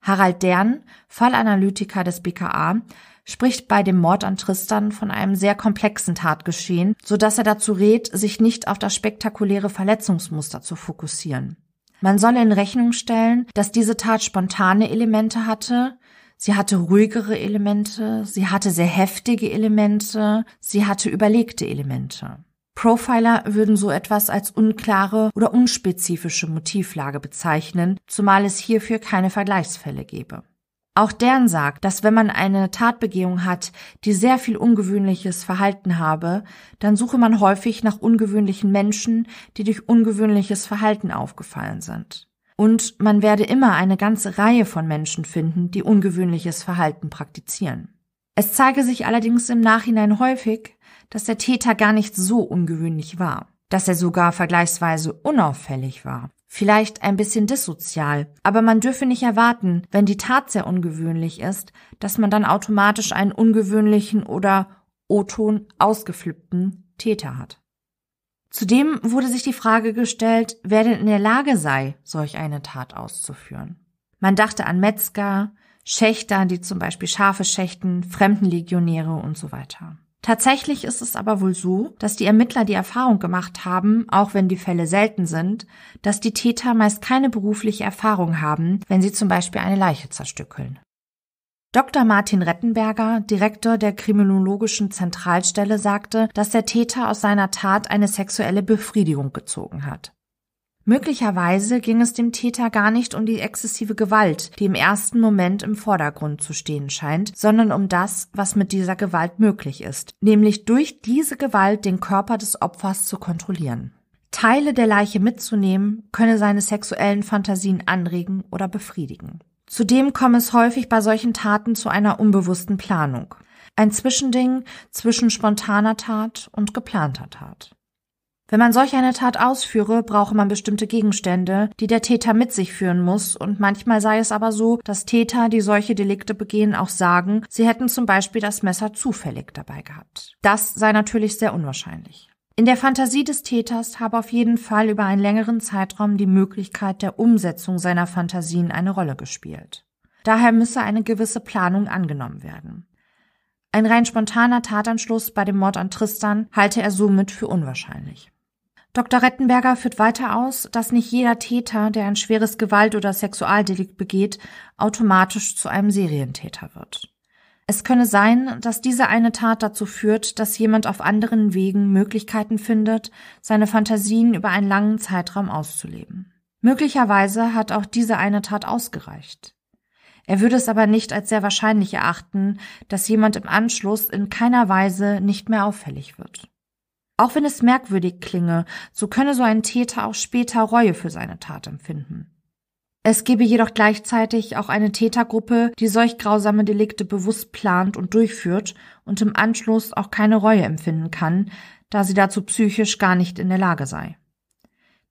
Harald Dern, Fallanalytiker des BKA, spricht bei dem Mord an Tristan von einem sehr komplexen Tatgeschehen, so dass er dazu rät, sich nicht auf das spektakuläre Verletzungsmuster zu fokussieren. Man solle in Rechnung stellen, dass diese Tat spontane Elemente hatte, Sie hatte ruhigere Elemente, sie hatte sehr heftige Elemente, sie hatte überlegte Elemente. Profiler würden so etwas als unklare oder unspezifische Motivlage bezeichnen, zumal es hierfür keine Vergleichsfälle gäbe. Auch deren sagt, dass wenn man eine Tatbegehung hat, die sehr viel ungewöhnliches Verhalten habe, dann suche man häufig nach ungewöhnlichen Menschen, die durch ungewöhnliches Verhalten aufgefallen sind und man werde immer eine ganze Reihe von Menschen finden, die ungewöhnliches Verhalten praktizieren. Es zeige sich allerdings im Nachhinein häufig, dass der Täter gar nicht so ungewöhnlich war, dass er sogar vergleichsweise unauffällig war, vielleicht ein bisschen dissozial, aber man dürfe nicht erwarten, wenn die Tat sehr ungewöhnlich ist, dass man dann automatisch einen ungewöhnlichen oder O-Ton ausgeflippten Täter hat. Zudem wurde sich die Frage gestellt, wer denn in der Lage sei, solch eine Tat auszuführen. Man dachte an Metzger, Schächter, die zum Beispiel Schafe schächten, Fremdenlegionäre und so weiter. Tatsächlich ist es aber wohl so, dass die Ermittler die Erfahrung gemacht haben, auch wenn die Fälle selten sind, dass die Täter meist keine berufliche Erfahrung haben, wenn sie zum Beispiel eine Leiche zerstückeln. Dr. Martin Rettenberger, Direktor der Kriminologischen Zentralstelle, sagte, dass der Täter aus seiner Tat eine sexuelle Befriedigung gezogen hat. Möglicherweise ging es dem Täter gar nicht um die exzessive Gewalt, die im ersten Moment im Vordergrund zu stehen scheint, sondern um das, was mit dieser Gewalt möglich ist, nämlich durch diese Gewalt den Körper des Opfers zu kontrollieren. Teile der Leiche mitzunehmen, könne seine sexuellen Fantasien anregen oder befriedigen. Zudem komme es häufig bei solchen Taten zu einer unbewussten Planung. Ein Zwischending zwischen spontaner Tat und geplanter Tat. Wenn man solch eine Tat ausführe, brauche man bestimmte Gegenstände, die der Täter mit sich führen muss, und manchmal sei es aber so, dass Täter, die solche Delikte begehen, auch sagen, sie hätten zum Beispiel das Messer zufällig dabei gehabt. Das sei natürlich sehr unwahrscheinlich. In der Fantasie des Täters habe auf jeden Fall über einen längeren Zeitraum die Möglichkeit der Umsetzung seiner Fantasien eine Rolle gespielt. Daher müsse eine gewisse Planung angenommen werden. Ein rein spontaner Tatanschluss bei dem Mord an Tristan halte er somit für unwahrscheinlich. Dr. Rettenberger führt weiter aus, dass nicht jeder Täter, der ein schweres Gewalt- oder Sexualdelikt begeht, automatisch zu einem Serientäter wird. Es könne sein, dass diese eine Tat dazu führt, dass jemand auf anderen Wegen Möglichkeiten findet, seine Fantasien über einen langen Zeitraum auszuleben. Möglicherweise hat auch diese eine Tat ausgereicht. Er würde es aber nicht als sehr wahrscheinlich erachten, dass jemand im Anschluss in keiner Weise nicht mehr auffällig wird. Auch wenn es merkwürdig klinge, so könne so ein Täter auch später Reue für seine Tat empfinden. Es gebe jedoch gleichzeitig auch eine Tätergruppe, die solch grausame Delikte bewusst plant und durchführt und im Anschluss auch keine Reue empfinden kann, da sie dazu psychisch gar nicht in der Lage sei.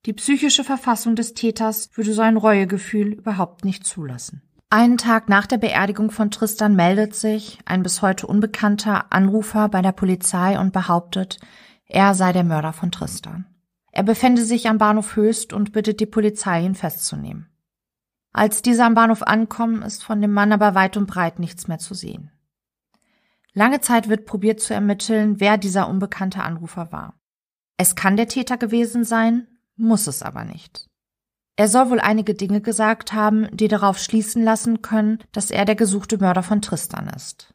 Die psychische Verfassung des Täters würde so ein Reuegefühl überhaupt nicht zulassen. Einen Tag nach der Beerdigung von Tristan meldet sich ein bis heute unbekannter Anrufer bei der Polizei und behauptet, er sei der Mörder von Tristan. Er befände sich am Bahnhof Höchst und bittet die Polizei, ihn festzunehmen. Als diese am Bahnhof ankommen, ist von dem Mann aber weit und breit nichts mehr zu sehen. Lange Zeit wird probiert zu ermitteln, wer dieser unbekannte Anrufer war. Es kann der Täter gewesen sein, muss es aber nicht. Er soll wohl einige Dinge gesagt haben, die darauf schließen lassen können, dass er der gesuchte Mörder von Tristan ist.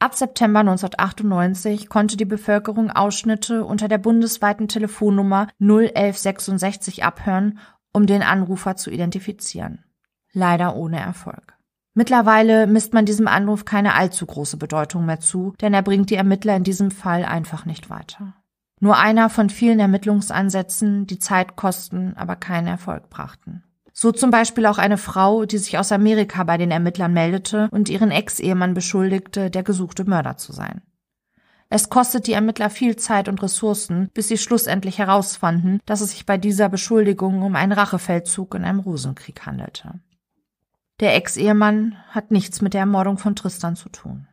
Ab September 1998 konnte die Bevölkerung Ausschnitte unter der bundesweiten Telefonnummer 01166 abhören, um den Anrufer zu identifizieren leider ohne Erfolg. Mittlerweile misst man diesem Anruf keine allzu große Bedeutung mehr zu, denn er bringt die Ermittler in diesem Fall einfach nicht weiter. Nur einer von vielen Ermittlungsansätzen, die Zeit kosten, aber keinen Erfolg brachten. So zum Beispiel auch eine Frau, die sich aus Amerika bei den Ermittlern meldete und ihren Ex-Ehemann beschuldigte, der gesuchte Mörder zu sein. Es kostet die Ermittler viel Zeit und Ressourcen, bis sie schlussendlich herausfanden, dass es sich bei dieser Beschuldigung um einen Rachefeldzug in einem Rosenkrieg handelte. Der Ex-Ehemann hat nichts mit der Ermordung von Tristan zu tun.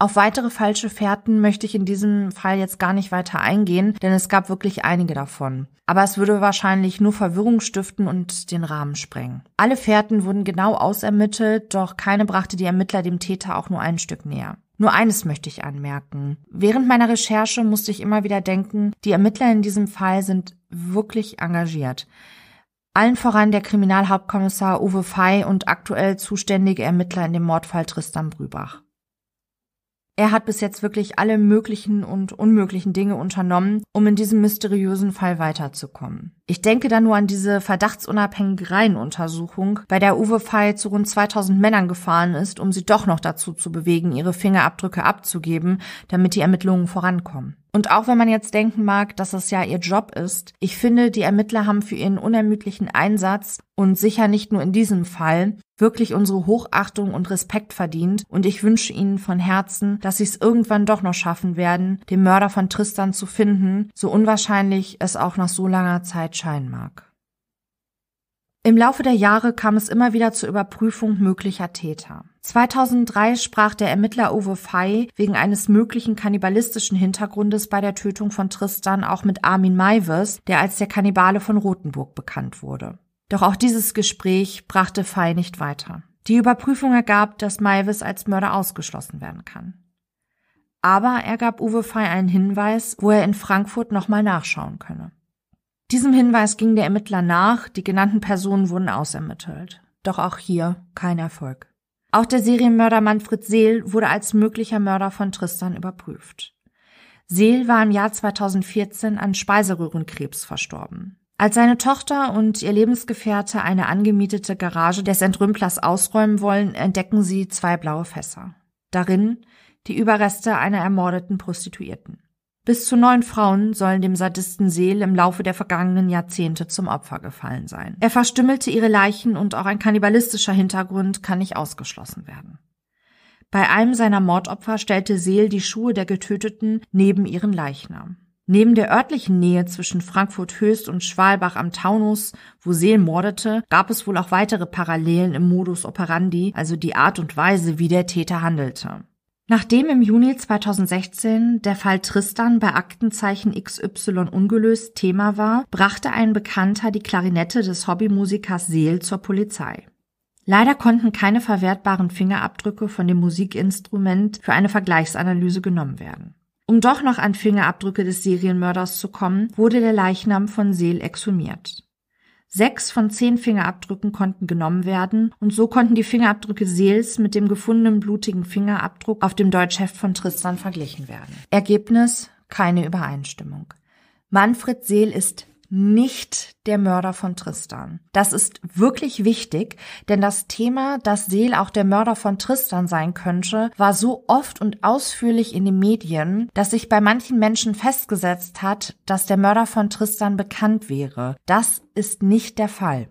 Auf weitere falsche Fährten möchte ich in diesem Fall jetzt gar nicht weiter eingehen, denn es gab wirklich einige davon. Aber es würde wahrscheinlich nur Verwirrung stiften und den Rahmen sprengen. Alle Fährten wurden genau ausermittelt, doch keine brachte die Ermittler dem Täter auch nur ein Stück näher. Nur eines möchte ich anmerken. Während meiner Recherche musste ich immer wieder denken, die Ermittler in diesem Fall sind wirklich engagiert. Allen voran der Kriminalhauptkommissar Uwe Fey und aktuell zuständige Ermittler in dem Mordfall Tristan Brübach. Er hat bis jetzt wirklich alle möglichen und unmöglichen Dinge unternommen, um in diesem mysteriösen Fall weiterzukommen. Ich denke da nur an diese verdachtsunabhängige Reihenuntersuchung, bei der Uwe Fey zu rund 2000 Männern gefahren ist, um sie doch noch dazu zu bewegen, ihre Fingerabdrücke abzugeben, damit die Ermittlungen vorankommen. Und auch wenn man jetzt denken mag, dass es ja ihr Job ist, ich finde, die Ermittler haben für ihren unermüdlichen Einsatz und sicher nicht nur in diesem Fall wirklich unsere Hochachtung und Respekt verdient und ich wünsche ihnen von Herzen, dass sie es irgendwann doch noch schaffen werden, den Mörder von Tristan zu finden, so unwahrscheinlich es auch nach so langer Zeit scheinen mag. Im Laufe der Jahre kam es immer wieder zur Überprüfung möglicher Täter. 2003 sprach der Ermittler Uwe Fey wegen eines möglichen kannibalistischen Hintergrundes bei der Tötung von Tristan auch mit Armin Maives, der als der Kannibale von Rothenburg bekannt wurde. Doch auch dieses Gespräch brachte Fey nicht weiter. Die Überprüfung ergab, dass Maives als Mörder ausgeschlossen werden kann. Aber er gab Uwe Fey einen Hinweis, wo er in Frankfurt nochmal nachschauen könne. Diesem Hinweis ging der Ermittler nach, die genannten Personen wurden ausermittelt. Doch auch hier kein Erfolg. Auch der Serienmörder Manfred Seel wurde als möglicher Mörder von Tristan überprüft. Seel war im Jahr 2014 an Speiseröhrenkrebs verstorben. Als seine Tochter und ihr Lebensgefährte eine angemietete Garage des Entrümplers ausräumen wollen, entdecken sie zwei blaue Fässer. Darin die Überreste einer ermordeten Prostituierten. Bis zu neun Frauen sollen dem Sadisten Seel im Laufe der vergangenen Jahrzehnte zum Opfer gefallen sein. Er verstümmelte ihre Leichen und auch ein kannibalistischer Hintergrund kann nicht ausgeschlossen werden. Bei einem seiner Mordopfer stellte Seel die Schuhe der Getöteten neben ihren Leichnam. Neben der örtlichen Nähe zwischen Frankfurt Höchst und Schwalbach am Taunus, wo Seel mordete, gab es wohl auch weitere Parallelen im Modus operandi, also die Art und Weise, wie der Täter handelte. Nachdem im Juni 2016 der Fall Tristan bei Aktenzeichen XY ungelöst Thema war, brachte ein Bekannter die Klarinette des Hobbymusikers Seel zur Polizei. Leider konnten keine verwertbaren Fingerabdrücke von dem Musikinstrument für eine Vergleichsanalyse genommen werden. Um doch noch an Fingerabdrücke des Serienmörders zu kommen, wurde der Leichnam von Seel exhumiert. Sechs von zehn Fingerabdrücken konnten genommen werden und so konnten die Fingerabdrücke Seels mit dem gefundenen blutigen Fingerabdruck auf dem Deutschheft von Tristan verglichen werden. Ergebnis keine Übereinstimmung. Manfred Seel ist nicht der Mörder von Tristan. Das ist wirklich wichtig, denn das Thema, dass Seel auch der Mörder von Tristan sein könnte, war so oft und ausführlich in den Medien, dass sich bei manchen Menschen festgesetzt hat, dass der Mörder von Tristan bekannt wäre. Das ist nicht der Fall.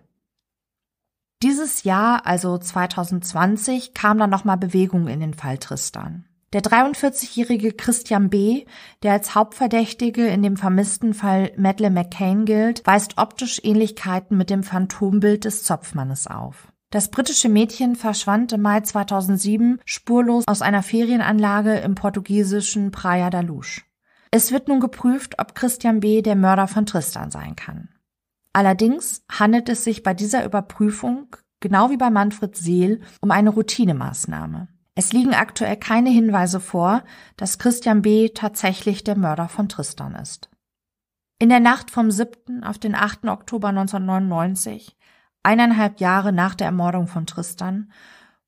Dieses Jahr, also 2020, kam dann nochmal Bewegung in den Fall Tristan. Der 43-jährige Christian B., der als Hauptverdächtige in dem vermissten Fall Madeleine McCain gilt, weist optisch Ähnlichkeiten mit dem Phantombild des Zopfmannes auf. Das britische Mädchen verschwand im Mai 2007 spurlos aus einer Ferienanlage im portugiesischen Praia da Luz. Es wird nun geprüft, ob Christian B. der Mörder von Tristan sein kann. Allerdings handelt es sich bei dieser Überprüfung, genau wie bei Manfred Seel, um eine Routinemaßnahme. Es liegen aktuell keine Hinweise vor, dass Christian B. tatsächlich der Mörder von Tristan ist. In der Nacht vom 7. auf den 8. Oktober 1999, eineinhalb Jahre nach der Ermordung von Tristan,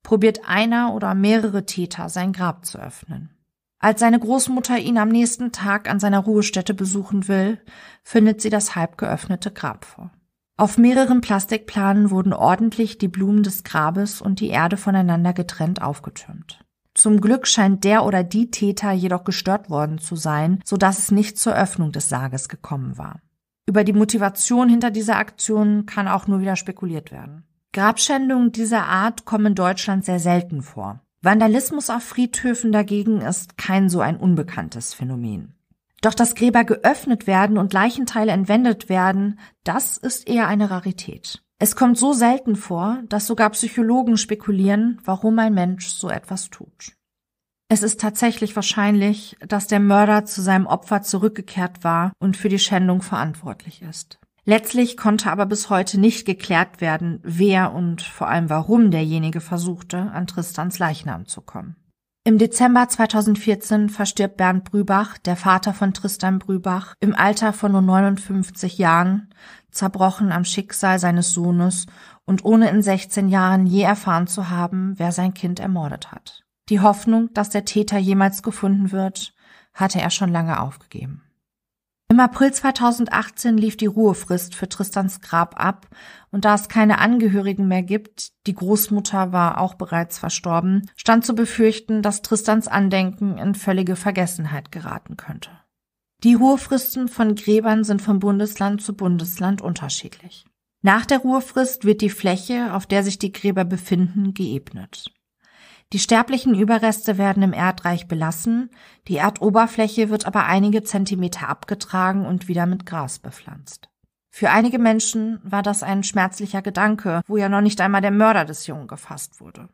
probiert einer oder mehrere Täter sein Grab zu öffnen. Als seine Großmutter ihn am nächsten Tag an seiner Ruhestätte besuchen will, findet sie das halb geöffnete Grab vor. Auf mehreren Plastikplanen wurden ordentlich die Blumen des Grabes und die Erde voneinander getrennt aufgetürmt. Zum Glück scheint der oder die Täter jedoch gestört worden zu sein, so dass es nicht zur Öffnung des Sarges gekommen war. Über die Motivation hinter dieser Aktion kann auch nur wieder spekuliert werden. Grabschändungen dieser Art kommen in Deutschland sehr selten vor. Vandalismus auf Friedhöfen dagegen ist kein so ein unbekanntes Phänomen. Doch dass Gräber geöffnet werden und Leichenteile entwendet werden, das ist eher eine Rarität. Es kommt so selten vor, dass sogar Psychologen spekulieren, warum ein Mensch so etwas tut. Es ist tatsächlich wahrscheinlich, dass der Mörder zu seinem Opfer zurückgekehrt war und für die Schändung verantwortlich ist. Letztlich konnte aber bis heute nicht geklärt werden, wer und vor allem warum derjenige versuchte, an Tristans Leichnam zu kommen. Im Dezember 2014 verstirbt Bernd Brübach, der Vater von Tristan Brübach, im Alter von nur 59 Jahren, zerbrochen am Schicksal seines Sohnes und ohne in 16 Jahren je erfahren zu haben, wer sein Kind ermordet hat. Die Hoffnung, dass der Täter jemals gefunden wird, hatte er schon lange aufgegeben. Im April 2018 lief die Ruhefrist für Tristans Grab ab und da es keine Angehörigen mehr gibt, die Großmutter war auch bereits verstorben, stand zu befürchten, dass Tristans Andenken in völlige Vergessenheit geraten könnte. Die Ruhefristen von Gräbern sind von Bundesland zu Bundesland unterschiedlich. Nach der Ruhefrist wird die Fläche, auf der sich die Gräber befinden, geebnet. Die sterblichen Überreste werden im Erdreich belassen, die Erdoberfläche wird aber einige Zentimeter abgetragen und wieder mit Gras bepflanzt. Für einige Menschen war das ein schmerzlicher Gedanke, wo ja noch nicht einmal der Mörder des Jungen gefasst wurde.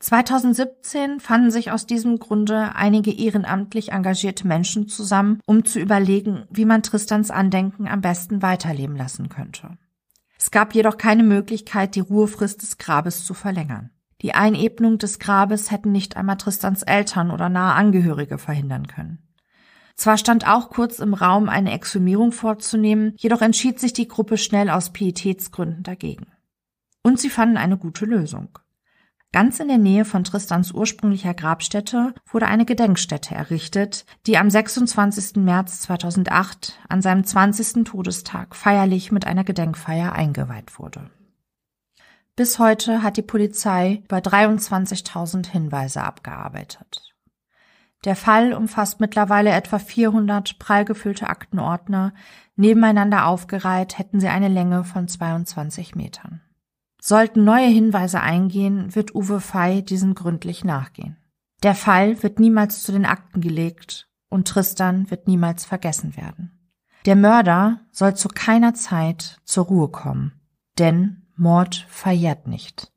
2017 fanden sich aus diesem Grunde einige ehrenamtlich engagierte Menschen zusammen, um zu überlegen, wie man Tristans Andenken am besten weiterleben lassen könnte. Es gab jedoch keine Möglichkeit, die Ruhefrist des Grabes zu verlängern. Die Einebnung des Grabes hätten nicht einmal Tristans Eltern oder nahe Angehörige verhindern können. Zwar stand auch kurz im Raum, eine Exhumierung vorzunehmen, jedoch entschied sich die Gruppe schnell aus Pietätsgründen dagegen. Und sie fanden eine gute Lösung. Ganz in der Nähe von Tristans ursprünglicher Grabstätte wurde eine Gedenkstätte errichtet, die am 26. März 2008 an seinem 20. Todestag feierlich mit einer Gedenkfeier eingeweiht wurde. Bis heute hat die Polizei über 23.000 Hinweise abgearbeitet. Der Fall umfasst mittlerweile etwa 400 prall gefüllte Aktenordner. Nebeneinander aufgereiht hätten sie eine Länge von 22 Metern. Sollten neue Hinweise eingehen, wird Uwe Fey diesen gründlich nachgehen. Der Fall wird niemals zu den Akten gelegt und Tristan wird niemals vergessen werden. Der Mörder soll zu keiner Zeit zur Ruhe kommen, denn Mord verjährt nicht.